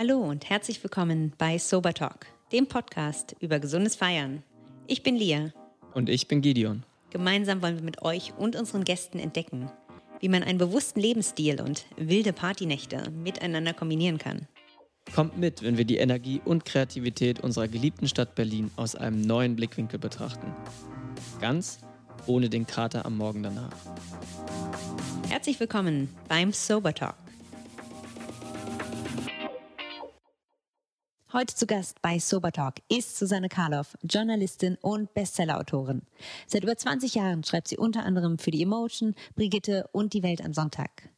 Hallo und herzlich willkommen bei Sober Talk, dem Podcast über gesundes Feiern. Ich bin Lia. Und ich bin Gideon. Gemeinsam wollen wir mit euch und unseren Gästen entdecken, wie man einen bewussten Lebensstil und wilde Partynächte miteinander kombinieren kann. Kommt mit, wenn wir die Energie und Kreativität unserer geliebten Stadt Berlin aus einem neuen Blickwinkel betrachten. Ganz ohne den Krater am Morgen danach. Herzlich willkommen beim Sober Talk. Heute zu Gast bei Sober Talk ist Susanne Karloff, Journalistin und Bestsellerautorin. Seit über 20 Jahren schreibt sie unter anderem für die Emotion, Brigitte und die Welt am Sonntag.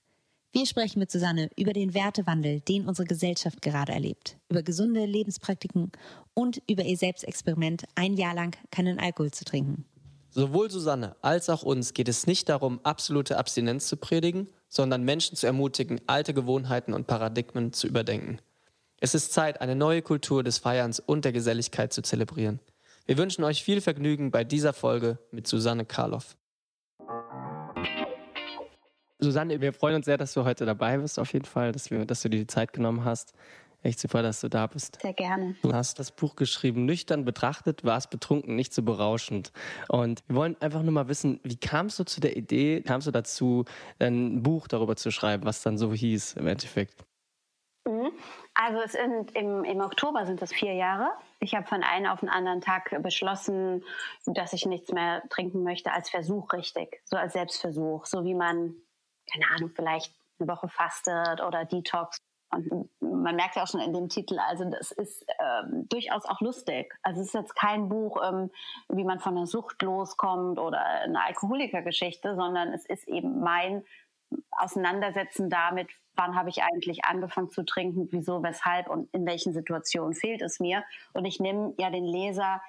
Wir sprechen mit Susanne über den Wertewandel, den unsere Gesellschaft gerade erlebt, über gesunde Lebenspraktiken und über ihr Selbstexperiment, ein Jahr lang keinen Alkohol zu trinken. Sowohl Susanne als auch uns geht es nicht darum, absolute Abstinenz zu predigen, sondern Menschen zu ermutigen, alte Gewohnheiten und Paradigmen zu überdenken. Es ist Zeit, eine neue Kultur des Feierns und der Geselligkeit zu zelebrieren. Wir wünschen euch viel Vergnügen bei dieser Folge mit Susanne Karloff. Susanne, wir freuen uns sehr, dass du heute dabei bist, auf jeden Fall, dass, wir, dass du dir die Zeit genommen hast. Echt super, dass du da bist. Sehr gerne. Du hast das Buch geschrieben, nüchtern betrachtet, war es betrunken, nicht so berauschend. Und wir wollen einfach nur mal wissen, wie kamst du zu der Idee, kamst du dazu, ein Buch darüber zu schreiben, was dann so hieß im Endeffekt? Mhm. Also es sind im, im Oktober sind das vier Jahre. Ich habe von einem auf den anderen Tag beschlossen, dass ich nichts mehr trinken möchte als Versuch richtig, so als Selbstversuch, so wie man, keine Ahnung, vielleicht eine Woche fastet oder Detox. Und man merkt ja auch schon in dem Titel, also das ist ähm, durchaus auch lustig. Also es ist jetzt kein Buch, ähm, wie man von der Sucht loskommt oder eine Alkoholikergeschichte, sondern es ist eben mein Auseinandersetzen damit, wann habe ich eigentlich angefangen zu trinken, wieso, weshalb und in welchen Situationen fehlt es mir. Und ich nehme ja den Leser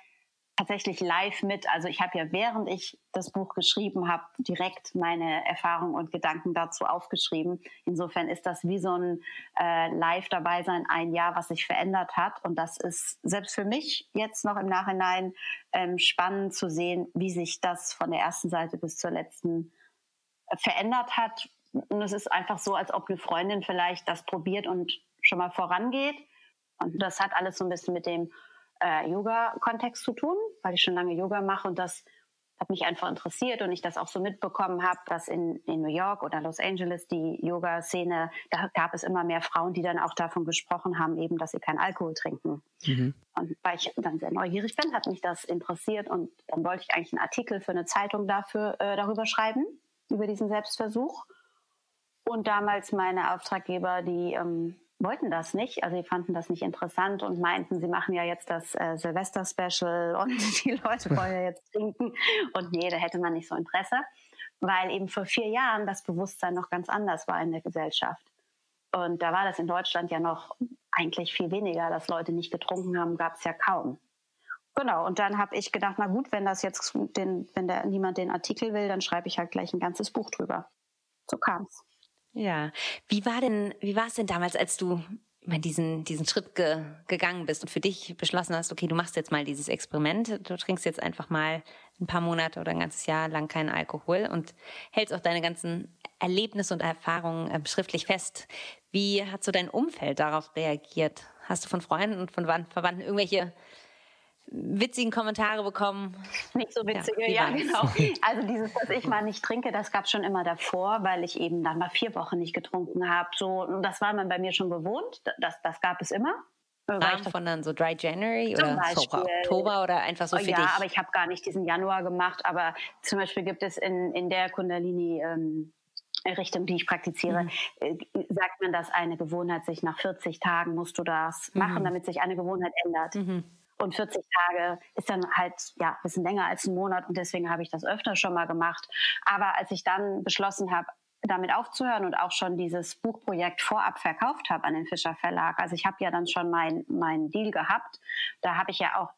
tatsächlich live mit. Also ich habe ja, während ich das Buch geschrieben habe, direkt meine Erfahrungen und Gedanken dazu aufgeschrieben. Insofern ist das wie so ein äh, Live dabei sein, ein Jahr, was sich verändert hat. Und das ist selbst für mich jetzt noch im Nachhinein ähm, spannend zu sehen, wie sich das von der ersten Seite bis zur letzten verändert hat. Und es ist einfach so, als ob eine Freundin vielleicht das probiert und schon mal vorangeht. Und das hat alles so ein bisschen mit dem äh, Yoga-Kontext zu tun, weil ich schon lange Yoga mache und das hat mich einfach interessiert und ich das auch so mitbekommen habe, dass in, in New York oder Los Angeles die Yoga-Szene, da gab es immer mehr Frauen, die dann auch davon gesprochen haben, eben, dass sie keinen Alkohol trinken. Mhm. Und weil ich dann sehr neugierig bin, hat mich das interessiert und dann wollte ich eigentlich einen Artikel für eine Zeitung dafür äh, darüber schreiben, über diesen Selbstversuch. Und damals meine Auftraggeber, die ähm, wollten das nicht. Also sie fanden das nicht interessant und meinten, sie machen ja jetzt das äh, Silvester-Special und die Leute wollen ja jetzt trinken. Und nee, da hätte man nicht so Interesse, weil eben vor vier Jahren das Bewusstsein noch ganz anders war in der Gesellschaft. Und da war das in Deutschland ja noch eigentlich viel weniger, dass Leute nicht getrunken haben, gab es ja kaum. Genau, und dann habe ich gedacht, na gut, wenn das jetzt den, wenn der niemand den Artikel will, dann schreibe ich halt gleich ein ganzes Buch drüber. So kam's. Ja, wie war denn, wie war es denn damals, als du diesen, diesen Schritt ge, gegangen bist und für dich beschlossen hast, okay, du machst jetzt mal dieses Experiment, du trinkst jetzt einfach mal ein paar Monate oder ein ganzes Jahr lang keinen Alkohol und hältst auch deine ganzen Erlebnisse und Erfahrungen äh, schriftlich fest. Wie hat so dein Umfeld darauf reagiert? Hast du von Freunden und von Verwandten irgendwelche witzigen Kommentare bekommen. Nicht so witzige, ja, ja genau. Also dieses, dass ich mal nicht trinke, das gab schon immer davor, weil ich eben dann mal vier Wochen nicht getrunken habe. So, das war man bei mir schon gewohnt. Das, das gab es immer. Rahmen von dann so Dry January oder Beispiel, Oktober oder einfach so für ja, dich? Ja, aber ich habe gar nicht diesen Januar gemacht. Aber zum Beispiel gibt es in, in der Kundalini ähm, Richtung, die ich praktiziere, mhm. äh, sagt man, dass eine Gewohnheit sich nach 40 Tagen musst du das mhm. machen, damit sich eine Gewohnheit ändert. Mhm. Und 40 Tage ist dann halt ja ein bisschen länger als ein Monat und deswegen habe ich das öfter schon mal gemacht. Aber als ich dann beschlossen habe, damit aufzuhören und auch schon dieses Buchprojekt vorab verkauft habe an den Fischer Verlag. Also ich habe ja dann schon meinen mein Deal gehabt. Da habe ich ja auch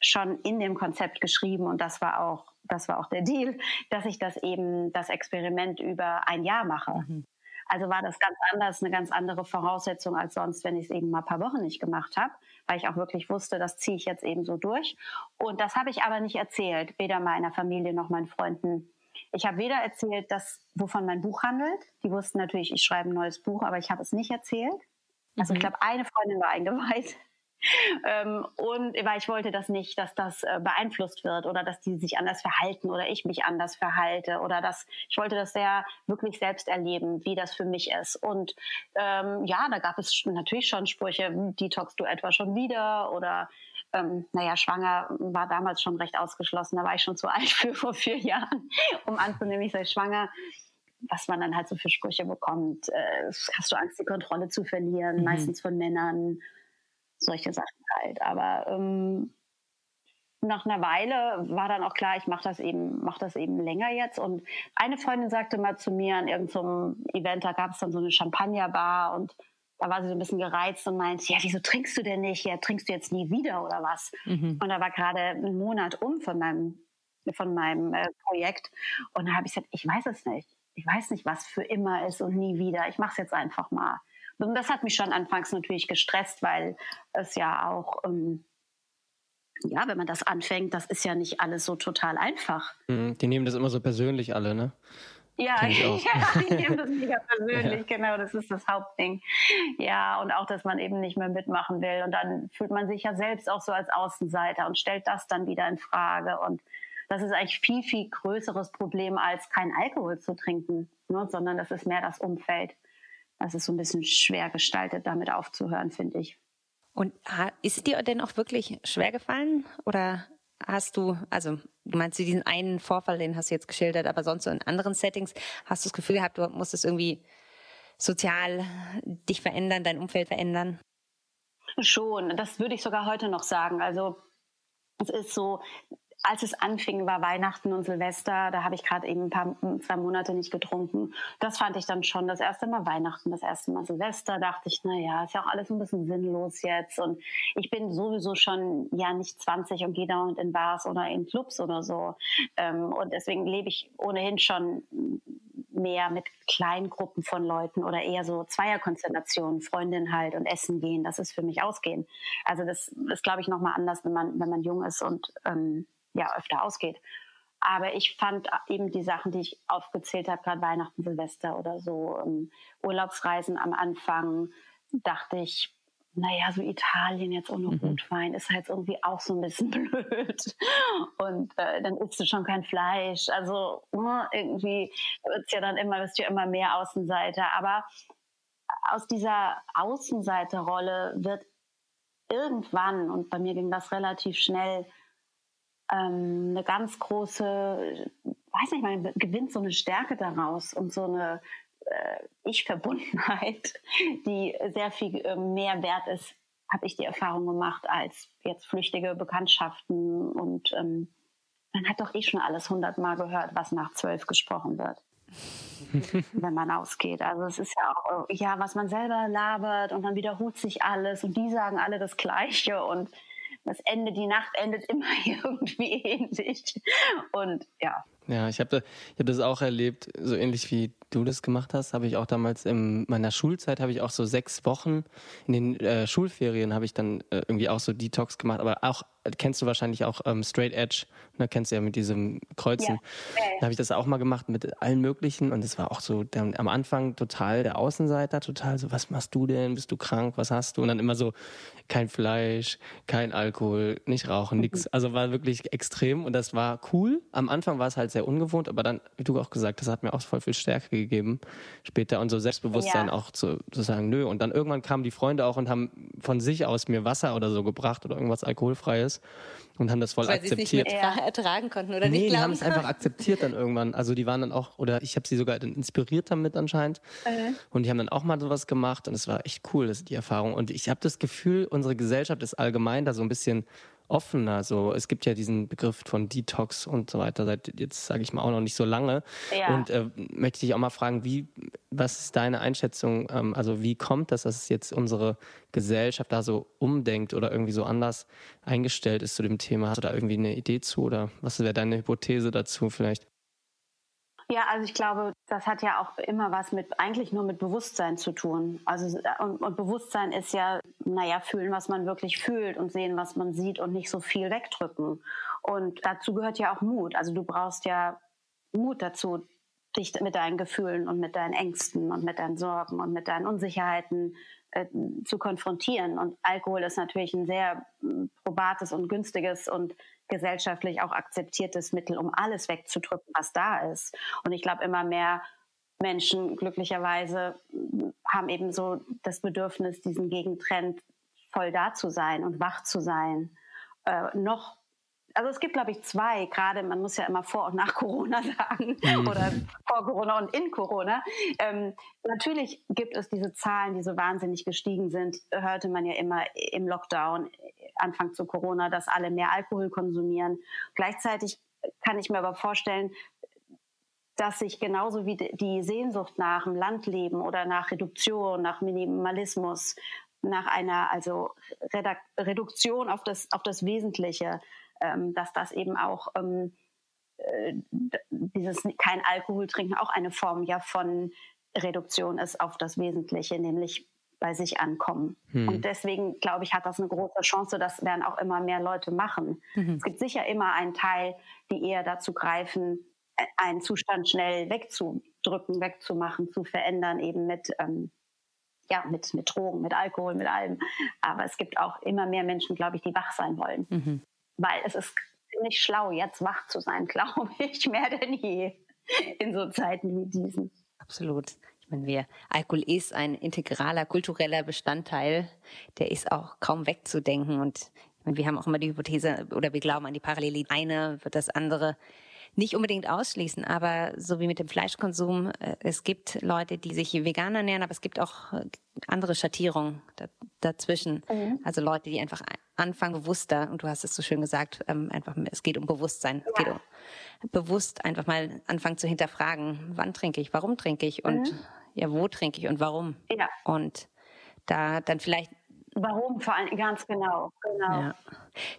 schon in dem Konzept geschrieben und das war auch das war auch der Deal, dass ich das eben das Experiment über ein Jahr mache. Mhm. Also war das ganz anders, eine ganz andere Voraussetzung als sonst, wenn ich es eben mal ein paar Wochen nicht gemacht habe, weil ich auch wirklich wusste, das ziehe ich jetzt eben so durch. Und das habe ich aber nicht erzählt, weder meiner Familie noch meinen Freunden. Ich habe weder erzählt, dass, wovon mein Buch handelt. Die wussten natürlich, ich schreibe ein neues Buch, aber ich habe es nicht erzählt. Also mhm. ich glaube, eine Freundin war eingeweiht. Ähm, und weil ich wollte das nicht, dass das äh, beeinflusst wird oder dass die sich anders verhalten oder ich mich anders verhalte oder dass ich wollte das sehr wirklich selbst erleben, wie das für mich ist. Und ähm, ja, da gab es natürlich schon Sprüche, detox du etwa schon wieder oder ähm, naja, schwanger war damals schon recht ausgeschlossen. Da war ich schon zu alt für vor vier Jahren, um anzunehmen, ich sei schwanger was man dann halt so für Sprüche bekommt. Äh, hast du Angst, die Kontrolle zu verlieren? Mhm. Meistens von Männern solche Sachen halt. Aber ähm, nach einer Weile war dann auch klar, ich mache das eben, mache das eben länger jetzt. Und eine Freundin sagte mal zu mir an irgendeinem Event, da gab es dann so eine Champagnerbar und da war sie so ein bisschen gereizt und meinte, ja, wieso trinkst du denn nicht? Ja, trinkst du jetzt nie wieder oder was? Mhm. Und da war gerade ein Monat um von meinem, von meinem äh, Projekt. Und da habe ich gesagt, ich weiß es nicht. Ich weiß nicht, was für immer ist und nie wieder. Ich mache es jetzt einfach mal. Und das hat mich schon anfangs natürlich gestresst, weil es ja auch, ähm, ja, wenn man das anfängt, das ist ja nicht alles so total einfach. Mhm, die nehmen das immer so persönlich alle, ne? Ja, ja, die nehmen das mega persönlich, ja. genau, das ist das Hauptding. Ja, und auch, dass man eben nicht mehr mitmachen will. Und dann fühlt man sich ja selbst auch so als Außenseiter und stellt das dann wieder in Frage. Und das ist eigentlich viel, viel größeres Problem, als kein Alkohol zu trinken, ne? sondern das ist mehr das Umfeld das ist so ein bisschen schwer gestaltet, damit aufzuhören, finde ich. Und ist es dir denn auch wirklich schwer gefallen? Oder hast du, also du meinst diesen einen Vorfall, den hast du jetzt geschildert, aber sonst so in anderen Settings, hast du das Gefühl gehabt, du musstest irgendwie sozial dich verändern, dein Umfeld verändern? Schon, das würde ich sogar heute noch sagen. Also es ist so, als es anfing, war Weihnachten und Silvester. Da habe ich gerade eben ein paar, zwei Monate nicht getrunken. Das fand ich dann schon das erste Mal Weihnachten, das erste Mal Silvester. Dachte ich, na ja, ist ja auch alles ein bisschen sinnlos jetzt. Und ich bin sowieso schon ja nicht 20 und gehe dauernd in Bars oder in Clubs oder so. Ähm, und deswegen lebe ich ohnehin schon mehr mit kleinen Gruppen von Leuten oder eher so Zweierkonstellationen, Freundin halt und essen gehen. Das ist für mich ausgehen. Also das ist, glaube ich, nochmal anders, wenn man, wenn man jung ist und ähm, ja öfter ausgeht. Aber ich fand eben die Sachen, die ich aufgezählt habe, gerade Weihnachten, Silvester oder so, um, ähm, Urlaubsreisen am Anfang, dachte ich, naja, so Italien jetzt ohne mhm. Rotwein ist halt irgendwie auch so ein bisschen blöd. Und äh, dann isst du schon kein Fleisch. Also uh, irgendwie wird's ja dann immer, wirst du ja immer mehr Außenseiter. Aber aus dieser Außenseiterrolle wird irgendwann, und bei mir ging das relativ schnell, ähm, eine ganz große, weiß nicht, man gewinnt so eine Stärke daraus und so eine äh, Ich-Verbundenheit, die sehr viel äh, mehr wert ist, habe ich die Erfahrung gemacht, als jetzt flüchtige Bekanntschaften. Und ähm, man hat doch eh schon alles hundertmal gehört, was nach zwölf gesprochen wird. wenn man ausgeht. Also es ist ja auch, ja, was man selber labert und dann wiederholt sich alles und die sagen alle das Gleiche und das Ende, die Nacht endet immer irgendwie ähnlich. Und ja. Ja, ich habe ich hab das auch erlebt, so ähnlich wie du das gemacht hast, habe ich auch damals in meiner Schulzeit, habe ich auch so sechs Wochen in den äh, Schulferien habe ich dann äh, irgendwie auch so Detox gemacht, aber auch kennst du wahrscheinlich auch ähm, Straight Edge, ne, kennst du ja mit diesem Kreuzen. Ja. Da habe ich das auch mal gemacht mit allen möglichen und es war auch so dann am Anfang total der Außenseiter, total so, was machst du denn? Bist du krank? Was hast du? Und dann immer so kein Fleisch, kein Alkohol, nicht rauchen, nichts. Also war wirklich extrem und das war cool. Am Anfang war es halt sehr ungewohnt, aber dann, wie du auch gesagt hast, hat mir auch voll viel Stärke gegeben später und so Selbstbewusstsein ja. auch zu, zu sagen, nö. Und dann irgendwann kamen die Freunde auch und haben von sich aus mir Wasser oder so gebracht oder irgendwas Alkoholfreies und haben das voll Weil akzeptiert. Weil sie es nicht mehr ertragen konnten oder nee, nicht die haben es einfach akzeptiert dann irgendwann. Also die waren dann auch, oder ich habe sie sogar inspiriert damit anscheinend. Mhm. Und die haben dann auch mal sowas gemacht und es war echt cool, das die Erfahrung. Und ich habe das Gefühl, unsere Gesellschaft ist allgemein da so ein bisschen offener. So, es gibt ja diesen Begriff von Detox und so weiter seit jetzt sage ich mal auch noch nicht so lange. Ja. Und äh, möchte dich auch mal fragen, wie, was ist deine Einschätzung? Ähm, also wie kommt das, dass es jetzt unsere Gesellschaft da so umdenkt oder irgendwie so anders eingestellt ist zu dem Thema? Hast du da irgendwie eine Idee zu oder was wäre deine Hypothese dazu vielleicht? Ja, also ich glaube, das hat ja auch immer was mit, eigentlich nur mit Bewusstsein zu tun. Also, und, und, Bewusstsein ist ja, naja, fühlen, was man wirklich fühlt und sehen, was man sieht und nicht so viel wegdrücken. Und dazu gehört ja auch Mut. Also du brauchst ja Mut dazu, dich mit deinen Gefühlen und mit deinen Ängsten und mit deinen Sorgen und mit deinen Unsicherheiten äh, zu konfrontieren. Und Alkohol ist natürlich ein sehr hm, probates und günstiges und gesellschaftlich auch akzeptiertes Mittel, um alles wegzudrücken, was da ist. Und ich glaube, immer mehr Menschen glücklicherweise hm, haben eben so das Bedürfnis, diesen Gegentrend voll da zu sein und wach zu sein. Äh, noch also es gibt, glaube ich, zwei, gerade man muss ja immer vor und nach Corona sagen mhm. oder vor Corona und in Corona. Ähm, natürlich gibt es diese Zahlen, die so wahnsinnig gestiegen sind, hörte man ja immer im Lockdown, Anfang zu Corona, dass alle mehr Alkohol konsumieren. Gleichzeitig kann ich mir aber vorstellen, dass sich genauso wie die Sehnsucht nach dem Landleben oder nach Reduktion, nach Minimalismus, nach einer also Reduktion auf das, auf das Wesentliche, ähm, dass das eben auch ähm, äh, dieses kein Alkohol trinken auch eine Form ja von Reduktion ist auf das Wesentliche, nämlich bei sich ankommen. Hm. Und deswegen glaube ich, hat das eine große Chance, das werden auch immer mehr Leute machen. Mhm. Es gibt sicher immer einen Teil, die eher dazu greifen, äh, einen Zustand schnell wegzudrücken, wegzumachen, zu verändern, eben mit, ähm, ja, mit, mit Drogen, mit Alkohol, mit allem. Aber es gibt auch immer mehr Menschen, glaube ich, die wach sein wollen. Mhm weil es ist ziemlich schlau, jetzt wach zu sein, glaube ich, mehr denn je in so Zeiten wie diesen. Absolut. Ich meine, wir, Alkohol ist ein integraler kultureller Bestandteil, der ist auch kaum wegzudenken. Und ich meine, wir haben auch immer die Hypothese oder wir glauben an die Parallele. Eine wird das andere nicht unbedingt ausschließen, aber so wie mit dem Fleischkonsum, äh, es gibt Leute, die sich vegan ernähren, aber es gibt auch äh, andere Schattierungen dazwischen. Mhm. Also Leute, die einfach anfangen bewusster, und du hast es so schön gesagt, ähm, einfach, es geht um Bewusstsein. Ja. Es geht um bewusst einfach mal anfangen zu hinterfragen, wann trinke ich, warum trinke ich und mhm. ja, wo trinke ich und warum. Ja. Und da dann vielleicht Warum vor allem ganz genau. genau. Ja.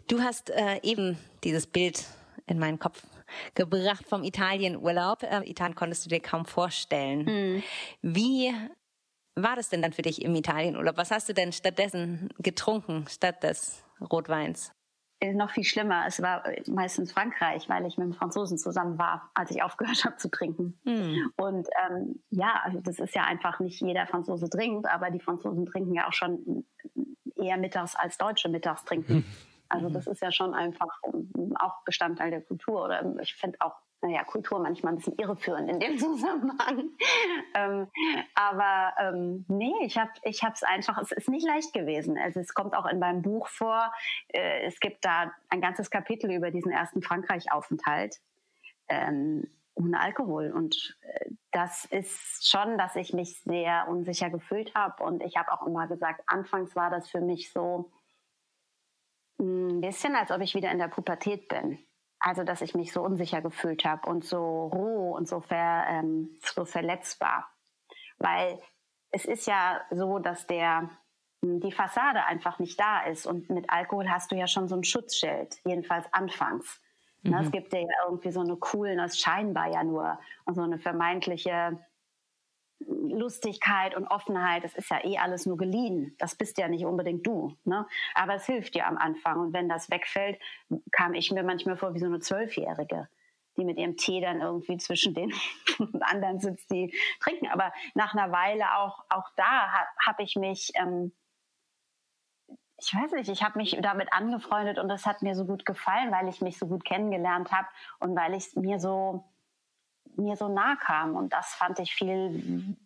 Du hast äh, eben dieses Bild in meinen Kopf gebracht vom Italienurlaub. Äh, Italien konntest du dir kaum vorstellen. Mhm. Wie war das denn dann für dich im Italienurlaub? Was hast du denn stattdessen getrunken, statt des Rotweins? Noch viel schlimmer, es war meistens Frankreich, weil ich mit einem Franzosen zusammen war, als ich aufgehört habe zu trinken. Mhm. Und ähm, ja, also das ist ja einfach nicht jeder Franzose trinkt, aber die Franzosen trinken ja auch schon eher mittags als Deutsche mittags trinken. Also mhm. das ist ja schon einfach auch Bestandteil der Kultur oder ich finde auch naja, Kultur manchmal ein bisschen irreführend in dem Zusammenhang. ähm, aber ähm, nee, ich habe ich es einfach, es ist nicht leicht gewesen. Also es kommt auch in meinem Buch vor, äh, es gibt da ein ganzes Kapitel über diesen ersten Frankreich-Aufenthalt ähm, ohne Alkohol. Und äh, das ist schon, dass ich mich sehr unsicher gefühlt habe. Und ich habe auch immer gesagt, anfangs war das für mich so, ein bisschen, als ob ich wieder in der Pubertät bin. Also, dass ich mich so unsicher gefühlt habe und so roh und so, ver, ähm, so verletzbar. Weil es ist ja so, dass der, hm, die Fassade einfach nicht da ist. Und mit Alkohol hast du ja schon so ein Schutzschild, jedenfalls anfangs. Ne, mhm. Es gibt ja irgendwie so eine Coolness, scheinbar ja nur, und so eine vermeintliche Lustigkeit und Offenheit, das ist ja eh alles nur geliehen. Das bist ja nicht unbedingt du. Ne? Aber es hilft dir am Anfang. Und wenn das wegfällt, kam ich mir manchmal vor wie so eine Zwölfjährige, die mit ihrem Tee dann irgendwie zwischen den anderen sitzt, die trinken. Aber nach einer Weile auch, auch da habe hab ich mich, ähm, ich weiß nicht, ich habe mich damit angefreundet und das hat mir so gut gefallen, weil ich mich so gut kennengelernt habe und weil ich mir so mir so nah kam. Und das fand ich viel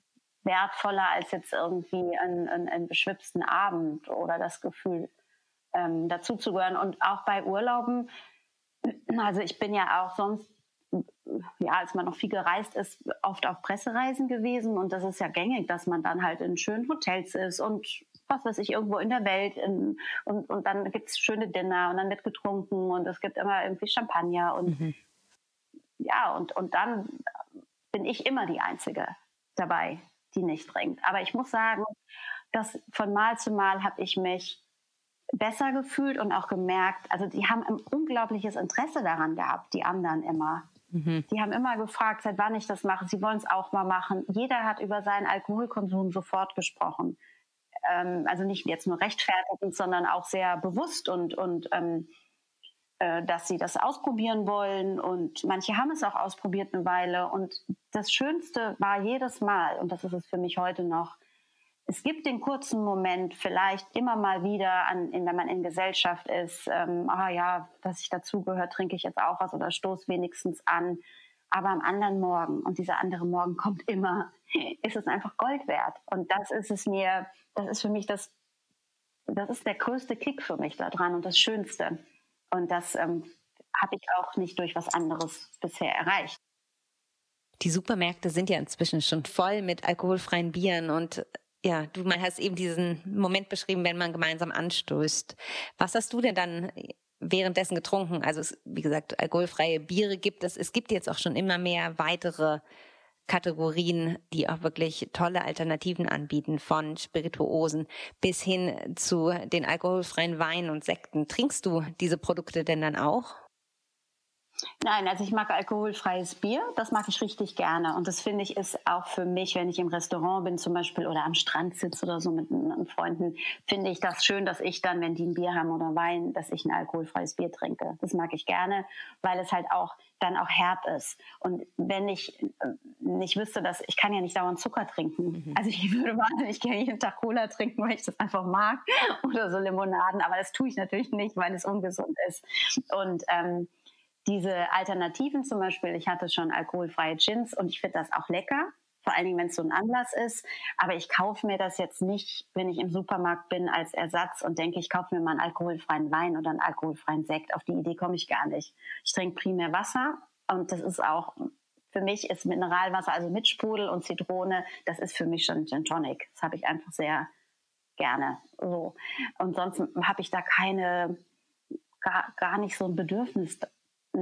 wertvoller als jetzt irgendwie einen, einen, beschwipsten Abend oder das Gefühl, ähm, dazuzugehören. Und auch bei Urlauben, also ich bin ja auch sonst, ja, als man noch viel gereist ist, oft auf Pressereisen gewesen. Und das ist ja gängig, dass man dann halt in schönen Hotels ist und was weiß ich, irgendwo in der Welt. In, und, und dann es schöne Dinner und dann wird getrunken und es gibt immer irgendwie Champagner und mhm ja, und, und dann bin ich immer die Einzige dabei, die nicht trinkt. Aber ich muss sagen, dass von Mal zu Mal habe ich mich besser gefühlt und auch gemerkt, also die haben ein unglaubliches Interesse daran gehabt, die anderen immer. Mhm. Die haben immer gefragt, seit wann ich das mache. Sie wollen es auch mal machen. Jeder hat über seinen Alkoholkonsum sofort gesprochen. Ähm, also nicht jetzt nur rechtfertigend, sondern auch sehr bewusst und, und ähm, äh, dass sie das ausprobieren wollen und manche haben es auch ausprobiert eine Weile und das Schönste war jedes Mal und das ist es für mich heute noch, es gibt den kurzen Moment vielleicht immer mal wieder, an, wenn man in Gesellschaft ist, ähm, ah ja, dass ich dazugehöre, trinke ich jetzt auch was oder stoß wenigstens an. Aber am anderen Morgen, und dieser andere Morgen kommt immer, ist es einfach Gold wert. Und das ist es mir, das ist für mich das, das ist der größte Kick für mich daran und das Schönste. Und das ähm, habe ich auch nicht durch was anderes bisher erreicht. Die Supermärkte sind ja inzwischen schon voll mit alkoholfreien Bieren und ja, du hast eben diesen Moment beschrieben, wenn man gemeinsam anstößt. Was hast du denn dann währenddessen getrunken? Also es, wie gesagt, alkoholfreie Biere gibt es. Es gibt jetzt auch schon immer mehr weitere Kategorien, die auch wirklich tolle Alternativen anbieten, von Spirituosen bis hin zu den alkoholfreien Weinen und Sekten. Trinkst du diese Produkte denn dann auch? Nein, also ich mag alkoholfreies Bier. Das mag ich richtig gerne. Und das finde ich ist auch für mich, wenn ich im Restaurant bin zum Beispiel oder am Strand sitze oder so mit, mit Freunden, finde ich das schön, dass ich dann, wenn die ein Bier haben oder Wein, dass ich ein alkoholfreies Bier trinke. Das mag ich gerne, weil es halt auch dann auch herb ist. Und wenn ich äh, nicht wüsste, dass ich kann ja nicht dauernd Zucker trinken. Mhm. Also ich würde wahnsinnig gerne jeden Tag Cola trinken, weil ich das einfach mag oder so Limonaden. Aber das tue ich natürlich nicht, weil es ungesund ist. Und ähm, diese Alternativen zum Beispiel, ich hatte schon alkoholfreie Gins und ich finde das auch lecker, vor allen Dingen, wenn es so ein Anlass ist. Aber ich kaufe mir das jetzt nicht, wenn ich im Supermarkt bin, als Ersatz und denke, ich kaufe mir mal einen alkoholfreien Wein oder einen alkoholfreien Sekt. Auf die Idee komme ich gar nicht. Ich trinke primär Wasser und das ist auch, für mich ist Mineralwasser, also mit Sprudel und Zitrone, das ist für mich schon Gin Tonic. Das habe ich einfach sehr gerne. So. Und sonst habe ich da keine, gar, gar nicht so ein Bedürfnis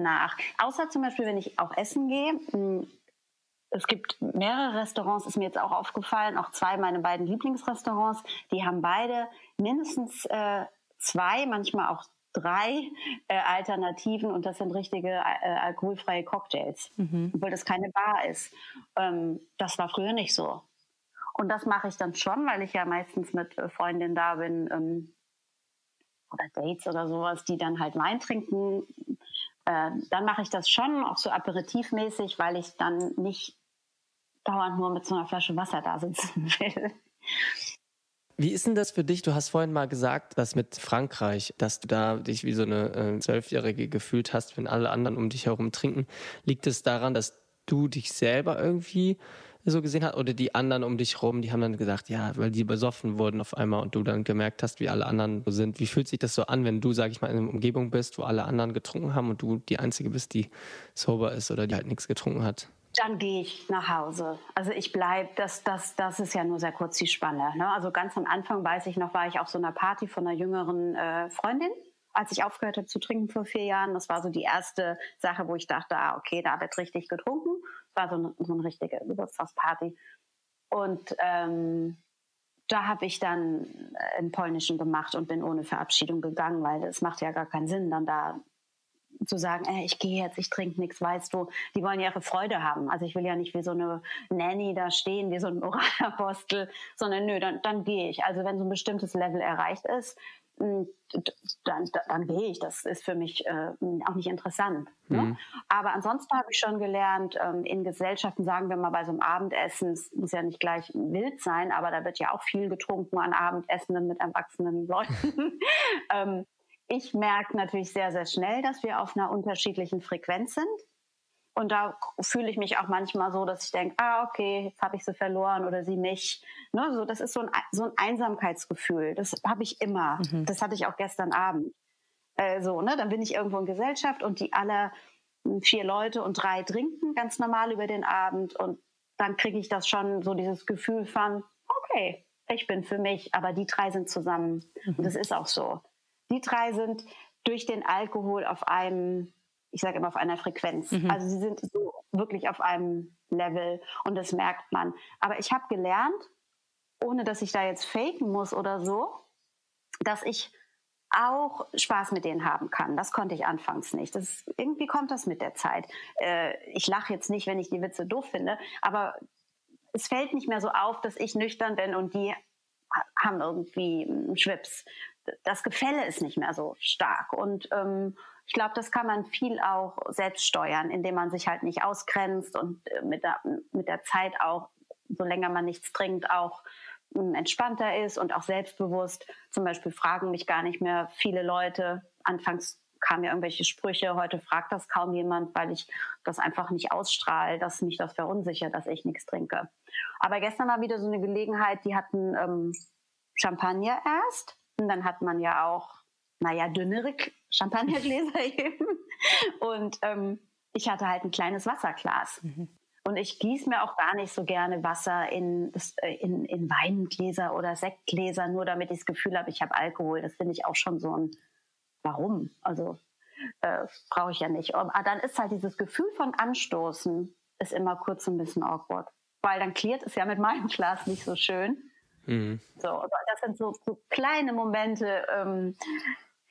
nach. Außer zum Beispiel, wenn ich auch essen gehe. Hm, es gibt mehrere Restaurants, ist mir jetzt auch aufgefallen, auch zwei meine beiden Lieblingsrestaurants, die haben beide mindestens äh, zwei, manchmal auch drei äh, Alternativen und das sind richtige äh, alkoholfreie Cocktails, mhm. obwohl das keine Bar ist. Ähm, das war früher nicht so. Und das mache ich dann schon, weil ich ja meistens mit äh, Freundinnen da bin ähm, oder Dates oder sowas, die dann halt Wein trinken äh, dann mache ich das schon auch so aperitivmäßig, weil ich dann nicht dauernd nur mit so einer Flasche Wasser da sitzen will. Wie ist denn das für dich? Du hast vorhin mal gesagt, dass mit Frankreich, dass du da dich wie so eine äh, Zwölfjährige gefühlt hast, wenn alle anderen um dich herum trinken. Liegt es daran, dass du dich selber irgendwie so gesehen hat oder die anderen um dich rum, die haben dann gesagt, ja, weil die besoffen wurden auf einmal und du dann gemerkt hast, wie alle anderen sind. Wie fühlt sich das so an, wenn du, sag ich mal, in einer Umgebung bist, wo alle anderen getrunken haben und du die Einzige bist, die sober ist oder die halt nichts getrunken hat? Dann gehe ich nach Hause. Also ich bleibe, das, das, das ist ja nur sehr kurz die Spanne. Ne? Also ganz am Anfang, weiß ich noch, war ich auf so einer Party von einer jüngeren äh, Freundin als ich aufgehört habe zu trinken vor vier Jahren. Das war so die erste Sache, wo ich dachte, ah, okay, da wird richtig getrunken. War so eine, so eine richtige Geburtstagsparty. Und ähm, da habe ich dann einen polnischen gemacht und bin ohne Verabschiedung gegangen, weil es macht ja gar keinen Sinn, dann da zu sagen, ey, ich gehe jetzt, ich trinke nichts, weißt du, die wollen ja ihre Freude haben. Also ich will ja nicht wie so eine Nanny da stehen, wie so ein Moralapostel, sondern nö, dann, dann gehe ich. Also wenn so ein bestimmtes Level erreicht ist, dann, dann, dann gehe ich. Das ist für mich äh, auch nicht interessant. Ne? Mhm. Aber ansonsten habe ich schon gelernt, ähm, in Gesellschaften, sagen wir mal bei so einem Abendessen, es muss ja nicht gleich wild sein, aber da wird ja auch viel getrunken an Abendessenden mit erwachsenen Leuten. ähm, ich merke natürlich sehr, sehr schnell, dass wir auf einer unterschiedlichen Frequenz sind. Und da fühle ich mich auch manchmal so, dass ich denke, ah, okay, jetzt habe ich sie verloren oder sie mich. Ne, so, das ist so ein, so ein Einsamkeitsgefühl. Das habe ich immer. Mhm. Das hatte ich auch gestern Abend. Äh, so, ne, dann bin ich irgendwo in Gesellschaft und die alle hm, vier Leute und drei trinken ganz normal über den Abend und dann kriege ich das schon so dieses Gefühl von, okay, ich bin für mich, aber die drei sind zusammen. Mhm. Und das ist auch so. Die drei sind durch den Alkohol auf einem ich sage immer auf einer Frequenz. Mhm. Also sie sind so wirklich auf einem Level und das merkt man. Aber ich habe gelernt, ohne dass ich da jetzt faken muss oder so, dass ich auch Spaß mit denen haben kann. Das konnte ich anfangs nicht. Das, irgendwie kommt das mit der Zeit. Äh, ich lache jetzt nicht, wenn ich die Witze doof finde, aber es fällt nicht mehr so auf, dass ich nüchtern bin und die haben irgendwie einen Schwips. Das Gefälle ist nicht mehr so stark. Und ähm, ich glaube, das kann man viel auch selbst steuern, indem man sich halt nicht ausgrenzt und äh, mit der, mit der Zeit auch, so länger man nichts trinkt, auch ähm, entspannter ist und auch selbstbewusst. Zum Beispiel fragen mich gar nicht mehr viele Leute. Anfangs kamen ja irgendwelche Sprüche, heute fragt das kaum jemand, weil ich das einfach nicht ausstrahle, dass mich das verunsichert, dass ich nichts trinke. Aber gestern war wieder so eine Gelegenheit, die hatten ähm, Champagner erst und dann hat man ja auch, naja, dünnere Champagnergläser eben. Und ähm, ich hatte halt ein kleines Wasserglas. Mhm. Und ich gieße mir auch gar nicht so gerne Wasser in, äh, in, in Weingläser oder Sektgläser, nur damit ich das Gefühl habe, ich habe Alkohol. Das finde ich auch schon so ein, warum? Also äh, brauche ich ja nicht. Aber dann ist halt dieses Gefühl von Anstoßen ist immer kurz ein bisschen awkward. Weil dann klärt es ja mit meinem Glas nicht so schön. Mhm. So, das sind so, so kleine Momente, ähm,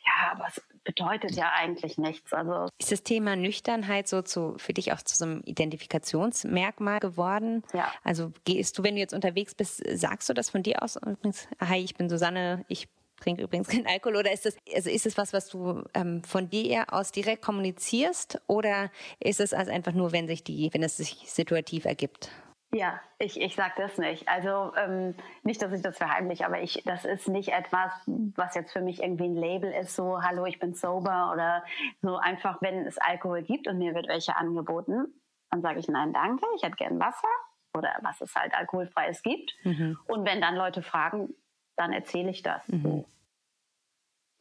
ja, aber es bedeutet ja eigentlich nichts. Also ist das Thema Nüchternheit so zu, für dich auch zu so einem Identifikationsmerkmal geworden? Ja. Also gehst du, wenn du jetzt unterwegs bist, sagst du das von dir aus? Übrigens, hi, ich bin Susanne, ich trinke übrigens keinen Alkohol oder ist das also ist es was, was du ähm, von dir aus direkt kommunizierst oder ist es also einfach nur, wenn sich die, wenn es sich situativ ergibt? Ja, ich, ich sage das nicht. Also ähm, nicht, dass ich das verheimliche, aber ich, das ist nicht etwas, was jetzt für mich irgendwie ein Label ist, so hallo, ich bin sober oder so einfach, wenn es Alkohol gibt und mir wird welche angeboten, dann sage ich nein, danke, ich hätte gern Wasser oder was es halt alkoholfreies gibt. Mhm. Und wenn dann Leute fragen, dann erzähle ich das. Mhm.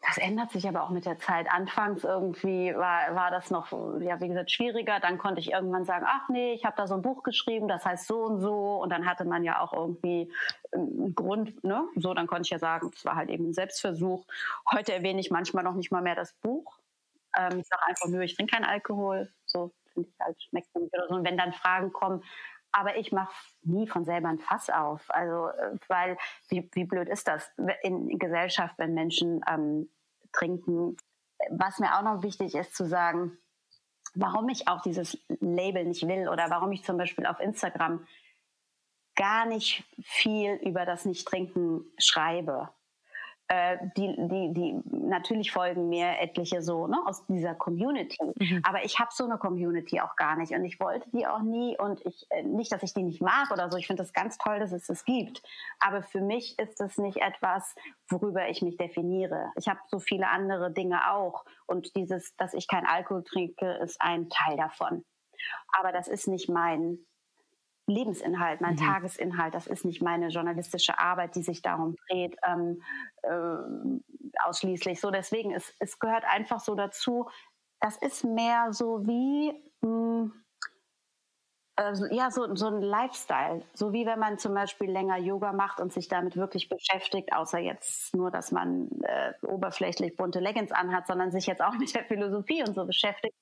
Das ändert sich aber auch mit der Zeit. Anfangs irgendwie war, war das noch, ja, wie gesagt, schwieriger. Dann konnte ich irgendwann sagen, ach nee, ich habe da so ein Buch geschrieben, das heißt so und so. Und dann hatte man ja auch irgendwie einen Grund, ne? So, dann konnte ich ja sagen, es war halt eben ein Selbstversuch. Heute erwähne ich manchmal noch nicht mal mehr das Buch. Ähm, ich sage einfach nur, ich trinke keinen Alkohol. So finde ich halt, schmeckt mir nicht oder so. Und wenn dann Fragen kommen, aber ich mache nie von selber ein Fass auf. Also, äh, weil, wie, wie blöd ist das in Gesellschaft, wenn Menschen ähm, trinken? Was mir auch noch wichtig ist zu sagen, warum ich auch dieses Label nicht will oder warum ich zum Beispiel auf Instagram gar nicht viel über das Nicht-Trinken schreibe äh, die, die, die natürlich folgen mir etliche so ne, aus dieser Community. Mhm. Aber ich habe so eine Community auch gar nicht und ich wollte die auch nie und ich äh, nicht, dass ich die nicht mag oder so. Ich finde das ganz toll, dass es das gibt. Aber für mich ist das nicht etwas, worüber ich mich definiere. Ich habe so viele andere Dinge auch und dieses, dass ich kein Alkohol trinke, ist ein Teil davon. Aber das ist nicht mein Lebensinhalt, mein mhm. Tagesinhalt. Das ist nicht meine journalistische Arbeit, die sich darum dreht, ähm, äh, ausschließlich. So deswegen, es, es gehört einfach so dazu. Das ist mehr so wie mh, hm, also, ja, so, so ein Lifestyle. So wie wenn man zum Beispiel länger Yoga macht und sich damit wirklich beschäftigt, außer jetzt nur, dass man äh, oberflächlich bunte Leggings anhat, sondern sich jetzt auch mit der Philosophie und so beschäftigt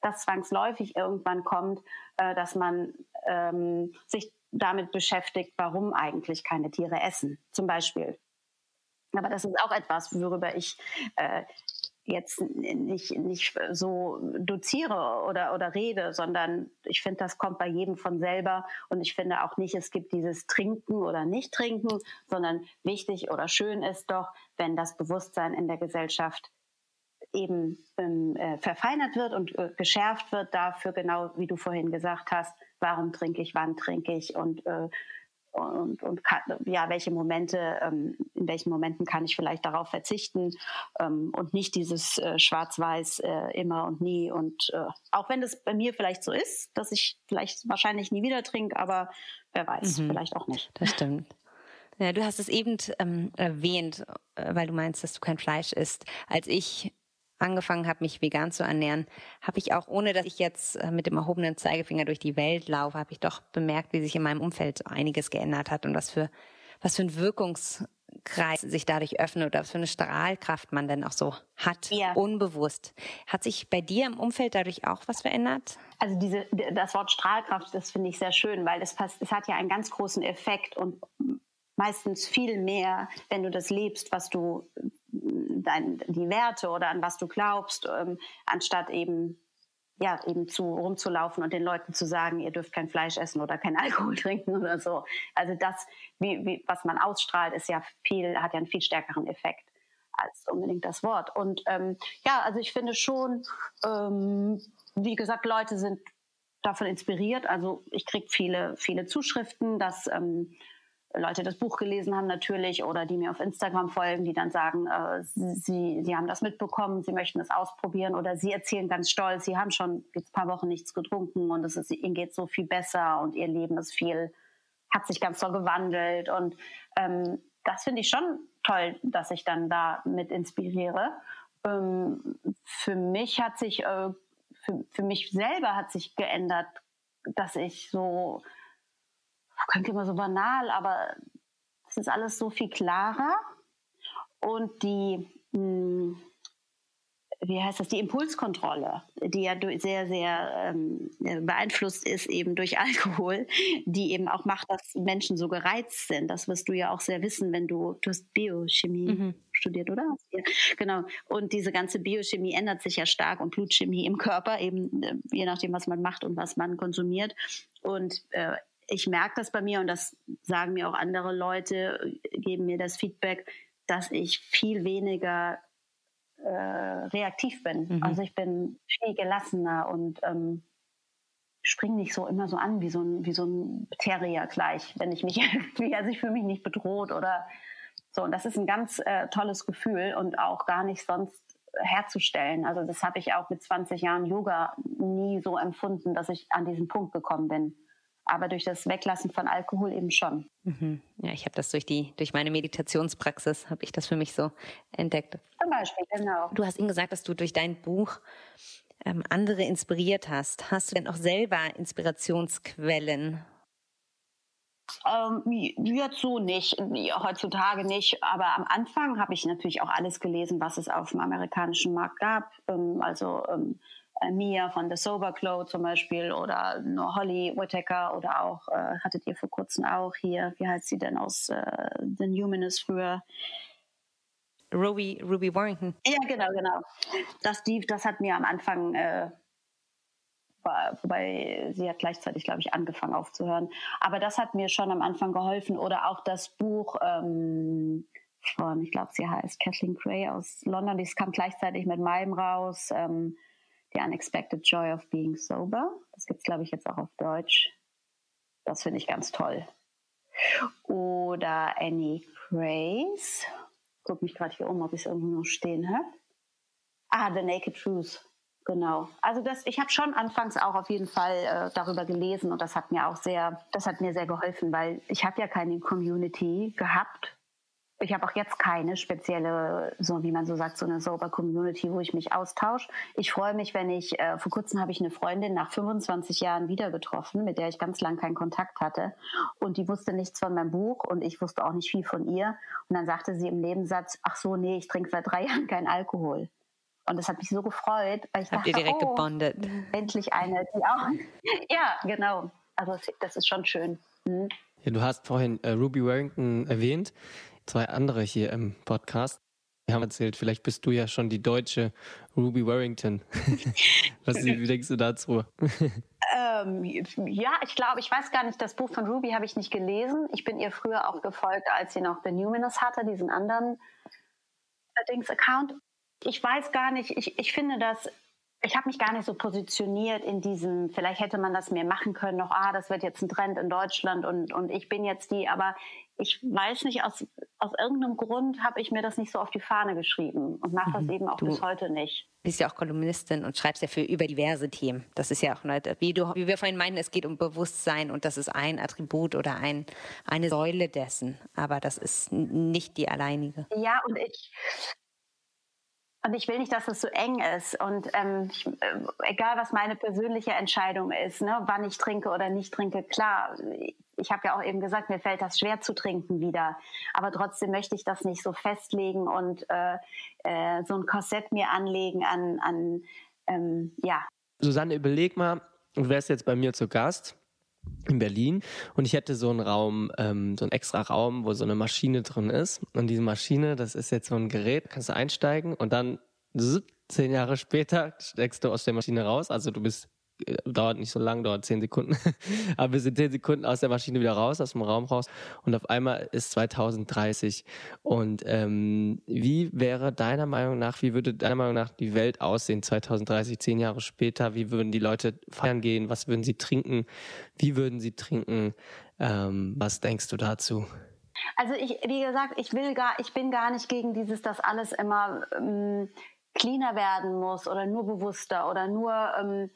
dass zwangsläufig irgendwann kommt, äh, dass man ähm, sich damit beschäftigt, warum eigentlich keine Tiere essen, zum Beispiel. Aber das ist auch etwas, worüber ich äh, jetzt nicht, nicht so doziere oder, oder rede, sondern ich finde, das kommt bei jedem von selber. Und ich finde auch nicht, es gibt dieses Trinken oder Nicht-Trinken, sondern wichtig oder schön ist doch, wenn das Bewusstsein in der Gesellschaft eben ähm, äh, verfeinert wird und äh, geschärft wird dafür, genau wie du vorhin gesagt hast, warum trinke ich, wann trinke ich und äh, und, und kann, ja, welche Momente, ähm, in welchen Momenten kann ich vielleicht darauf verzichten ähm, und nicht dieses äh, Schwarz-Weiß äh, immer und nie. Und äh, auch wenn das bei mir vielleicht so ist, dass ich vielleicht wahrscheinlich nie wieder trinke, aber wer weiß, mhm, vielleicht auch nicht. Das stimmt. Ja, du hast es eben ähm, erwähnt, äh, weil du meinst, dass du kein Fleisch isst. Als ich angefangen habe, mich vegan zu ernähren, habe ich auch, ohne dass ich jetzt äh, mit dem erhobenen Zeigefinger durch die Welt laufe, habe ich doch bemerkt, wie sich in meinem Umfeld einiges geändert hat und was für, was für ein Wirkungskreis sich dadurch öffnet oder was für eine Strahlkraft man denn auch so hat, ja. unbewusst. Hat sich bei dir im Umfeld dadurch auch was verändert? Also diese, das Wort Strahlkraft, das finde ich sehr schön, weil es, es hat ja einen ganz großen Effekt und meistens viel mehr, wenn du das lebst, was du dein, die Werte oder an was du glaubst, ähm, anstatt eben ja, eben zu rumzulaufen und den Leuten zu sagen, ihr dürft kein Fleisch essen oder kein Alkohol trinken oder so. Also das, wie, wie, was man ausstrahlt, ist ja viel, hat ja einen viel stärkeren Effekt als unbedingt das Wort. Und ähm, ja, also ich finde schon, ähm, wie gesagt, Leute sind davon inspiriert. Also ich kriege viele, viele Zuschriften, dass ähm, Leute das Buch gelesen haben natürlich oder die mir auf Instagram folgen, die dann sagen, äh, sie, sie haben das mitbekommen, sie möchten das ausprobieren oder sie erzählen ganz stolz, sie haben schon jetzt ein paar Wochen nichts getrunken und es ist, ihnen geht so viel besser und ihr Leben ist viel, hat sich ganz toll gewandelt und ähm, das finde ich schon toll, dass ich dann da mit inspiriere. Ähm, für mich hat sich, äh, für, für mich selber hat sich geändert, dass ich so klingt immer so banal, aber es ist alles so viel klarer und die, mh, hm, wie heißt das, die Impulskontrolle, die ja sehr, sehr ähm, beeinflusst ist eben durch Alkohol, die eben auch macht, dass Menschen so gereizt sind. Das wirst du ja auch sehr wissen, wenn du, du hast Biochemie mhm. studiert, oder? Ja, genau. Und diese ganze Biochemie ändert sich ja stark und Blutchemie im Körper, eben äh, je nachdem, was man macht und was man konsumiert. Und äh, ich merke das bei mir und das sagen mir auch andere Leute, geben mir das Feedback, dass ich viel weniger äh, reaktiv bin. Mhm. Also ich bin viel gelassener und ähm, springe nicht so immer so an wie so ein, wie so ein Terrier gleich, wenn ich mich irgendwie, also ich fühle mich nicht bedroht oder so. Und das ist ein ganz äh, tolles Gefühl und auch gar nicht sonst herzustellen. Also das habe ich auch mit 20 Jahren Yoga nie so empfunden, dass ich an diesen Punkt gekommen bin aber durch das Weglassen von Alkohol eben schon. Mhm. Ja, ich habe das durch die durch meine Meditationspraxis habe ich das für mich so entdeckt. Zum Beispiel, genau. Du hast ihm gesagt, dass du durch dein Buch ähm, andere inspiriert hast. Hast du denn auch selber Inspirationsquellen? Ähm, jetzt so nicht, heutzutage nicht, aber am Anfang habe ich natürlich auch alles gelesen, was es auf dem amerikanischen Markt gab. Ähm, also ähm, äh, Mia von The Sober Glow zum Beispiel oder Holly Whittaker oder auch, äh, hattet ihr vor kurzem auch hier, wie heißt sie denn aus äh, The Numinous früher? Ruby, Ruby Warrington. Ja, genau, genau. Das, die, das hat mir am Anfang, äh, wobei sie hat gleichzeitig, glaube ich, angefangen aufzuhören. Aber das hat mir schon am Anfang geholfen. Oder auch das Buch ähm, von, ich glaube, sie heißt Kathleen Gray aus London, das kam gleichzeitig mit meinem raus. Ähm, The Unexpected Joy of Being Sober. Das gibt es, glaube ich, jetzt auch auf Deutsch. Das finde ich ganz toll. Oder Annie Grace. Guck mich gerade hier um, ob ich es irgendwo noch stehen habe. Ah, The Naked Truth. Genau. Also das, ich habe schon anfangs auch auf jeden Fall äh, darüber gelesen und das hat mir auch sehr, das hat mir sehr geholfen, weil ich habe ja keine Community gehabt ich habe auch jetzt keine spezielle, so wie man so sagt, so eine Sober Community, wo ich mich austausche. Ich freue mich, wenn ich, äh, vor kurzem habe ich eine Freundin nach 25 Jahren wieder getroffen, mit der ich ganz lang keinen Kontakt hatte. Und die wusste nichts von meinem Buch und ich wusste auch nicht viel von ihr. Und dann sagte sie im Nebensatz, ach so, nee, ich trinke seit drei Jahren keinen Alkohol. Und das hat mich so gefreut, weil ich Habt dachte, ihr direkt oh, gebondet? Endlich eine, die auch. ja, genau. Also das ist schon schön. Mhm. Ja, du hast vorhin äh, Ruby Warrington erwähnt zwei andere hier im Podcast. Wir haben erzählt, vielleicht bist du ja schon die deutsche Ruby Warrington. Was denkst du dazu? Ähm, ja, ich glaube, ich weiß gar nicht, das Buch von Ruby habe ich nicht gelesen. Ich bin ihr früher auch gefolgt, als sie noch The Numinous hatte, diesen anderen Dings-Account. Ich weiß gar nicht, ich, ich finde das ich habe mich gar nicht so positioniert in diesem, vielleicht hätte man das mehr machen können, noch, ah, das wird jetzt ein Trend in Deutschland und, und ich bin jetzt die, aber ich weiß nicht, aus, aus irgendeinem Grund habe ich mir das nicht so auf die Fahne geschrieben und mache das mhm. eben auch du bis heute nicht. Du bist ja auch Kolumnistin und schreibst ja für über diverse Themen. Das ist ja auch, wie, du, wie wir vorhin meinen, es geht um Bewusstsein und das ist ein Attribut oder ein, eine Säule dessen, aber das ist nicht die alleinige. Ja, und ich, und ich will nicht, dass es so eng ist. Und ähm, ich, äh, egal, was meine persönliche Entscheidung ist, ne, wann ich trinke oder nicht trinke, klar, ich habe ja auch eben gesagt, mir fällt das schwer zu trinken wieder. Aber trotzdem möchte ich das nicht so festlegen und äh, äh, so ein Korsett mir anlegen an, an ähm, ja. Susanne, überleg mal, du wärst jetzt bei mir zu Gast in Berlin und ich hätte so einen Raum, ähm, so einen extra Raum, wo so eine Maschine drin ist. Und diese Maschine, das ist jetzt so ein Gerät, kannst du einsteigen und dann zehn Jahre später steckst du aus der Maschine raus. Also du bist dauert nicht so lang, dauert zehn Sekunden. Aber wir sind zehn Sekunden aus der Maschine wieder raus, aus dem Raum raus. Und auf einmal ist 2030. Und ähm, wie wäre deiner Meinung nach, wie würde deiner Meinung nach die Welt aussehen 2030, zehn Jahre später? Wie würden die Leute feiern gehen? Was würden sie trinken? Wie würden sie trinken? Ähm, was denkst du dazu? Also ich, wie gesagt, ich will gar, ich bin gar nicht gegen dieses, dass alles immer ähm, cleaner werden muss oder nur bewusster oder nur, ähm,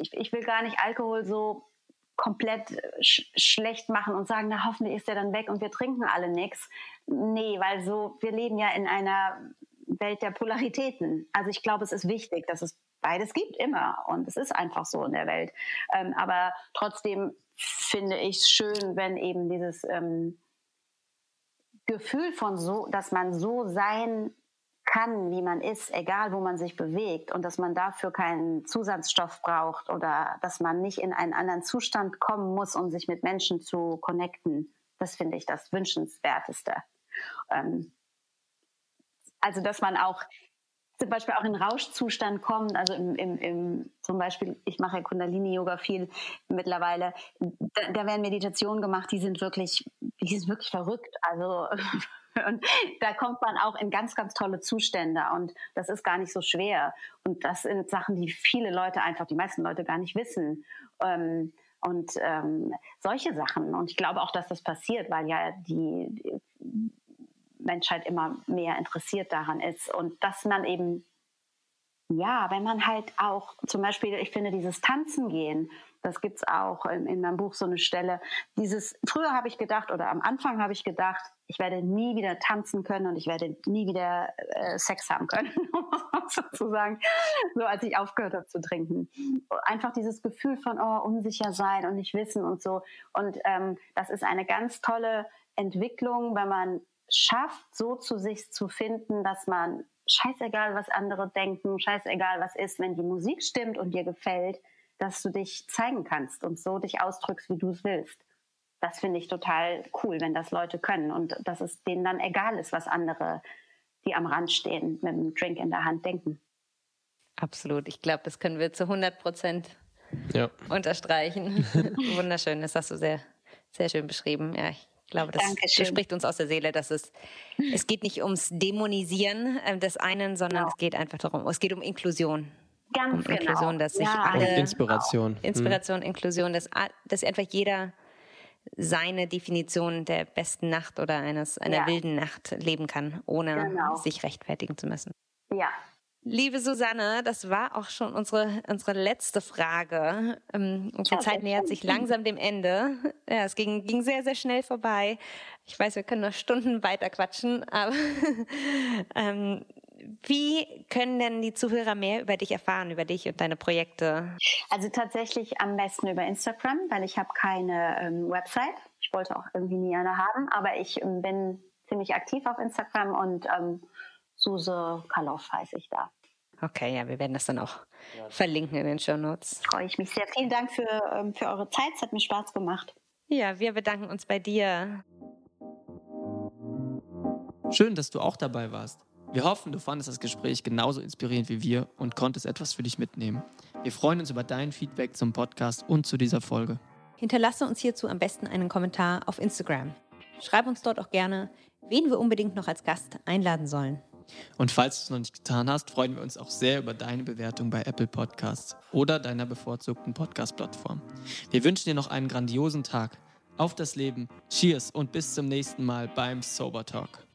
ich, ich will gar nicht Alkohol so komplett sch schlecht machen und sagen, na hoffentlich ist der dann weg und wir trinken alle nichts. Nee, weil so, wir leben ja in einer Welt der Polaritäten. Also ich glaube, es ist wichtig, dass es beides gibt, immer. Und es ist einfach so in der Welt. Ähm, aber trotzdem finde ich es schön, wenn eben dieses ähm, Gefühl von so, dass man so sein kann, wie man ist, egal wo man sich bewegt und dass man dafür keinen Zusatzstoff braucht oder dass man nicht in einen anderen Zustand kommen muss, um sich mit Menschen zu connecten. Das finde ich das Wünschenswerteste. Ähm, also, dass man auch zum Beispiel auch in Rauschzustand kommt, also im, im, im zum Beispiel, ich mache Kundalini-Yoga viel mittlerweile, da, da werden Meditationen gemacht, die sind wirklich, die sind wirklich verrückt. Also Und da kommt man auch in ganz, ganz tolle Zustände und das ist gar nicht so schwer. Und das sind Sachen, die viele Leute einfach, die meisten Leute gar nicht wissen. Ähm, und ähm, solche Sachen. Und ich glaube auch, dass das passiert, weil ja die, die Menschheit immer mehr interessiert daran ist. Und dass man eben, ja, wenn man halt auch zum Beispiel, ich finde, dieses Tanzen gehen das gibt es auch in, in, meinem Buch so eine Stelle. Dieses, früher habe ich gedacht, oder am Anfang habe ich gedacht, ich werde nie wieder tanzen können und ich werde nie wieder äh, Sex haben können, sozusagen, so als ich aufgehört habe zu trinken. Einfach dieses Gefühl von oh, unsicher sein und nicht wissen und so. Und ähm, das ist eine ganz tolle Entwicklung, wenn man schafft, so zu sich zu finden, dass man scheißegal, was andere denken, scheißegal, was ist, wenn die Musik stimmt und dir gefällt, dass du dich zeigen kannst und so dich ausdrückst, wie du es willst. Das finde ich total cool, wenn das Leute können und dass es denen dann egal ist, was andere, die am Rand stehen, mit einem Drink in der Hand denken. Absolut. Ich glaube, das können wir zu 100 Prozent ja. unterstreichen. Wunderschön. Das hast du sehr, sehr schön beschrieben. Ja, ich glaube, das, das, spricht uns aus der Seele, dass es, es geht nicht ums Dämonisieren äh, des einen, sondern genau. es geht einfach darum, es geht um Inklusion. Ganz um genau. Inklusion, dass sich ja, alle Inspiration, Inspiration, hm. Inklusion, dass, dass einfach jeder seine Definition der besten Nacht oder eines einer ja. wilden Nacht leben kann, ohne genau. sich rechtfertigen zu müssen. Ja. Liebe Susanne, das war auch schon unsere, unsere letzte Frage. Ähm, unsere ja, Zeit nähert sich langsam dem Ende. Ja, es ging, ging sehr, sehr schnell vorbei. Ich weiß, wir können noch Stunden weiter quatschen, aber ähm, wie können denn die Zuhörer mehr über dich erfahren, über dich und deine Projekte? Also tatsächlich am besten über Instagram, weil ich habe keine ähm, Website. Ich wollte auch irgendwie nie eine haben, aber ich ähm, bin ziemlich aktiv auf Instagram und ähm, Suse Kaloff heiße ich da. Okay, ja, wir werden das dann auch ja. verlinken in den Show Notes. Freue ich mich sehr. Vielen Dank für, ähm, für eure Zeit. Es hat mir Spaß gemacht. Ja, wir bedanken uns bei dir. Schön, dass du auch dabei warst. Wir hoffen, du fandest das Gespräch genauso inspirierend wie wir und konntest etwas für dich mitnehmen. Wir freuen uns über dein Feedback zum Podcast und zu dieser Folge. Hinterlasse uns hierzu am besten einen Kommentar auf Instagram. Schreib uns dort auch gerne, wen wir unbedingt noch als Gast einladen sollen. Und falls du es noch nicht getan hast, freuen wir uns auch sehr über deine Bewertung bei Apple Podcasts oder deiner bevorzugten Podcast-Plattform. Wir wünschen dir noch einen grandiosen Tag. Auf das Leben, Cheers und bis zum nächsten Mal beim Sober Talk.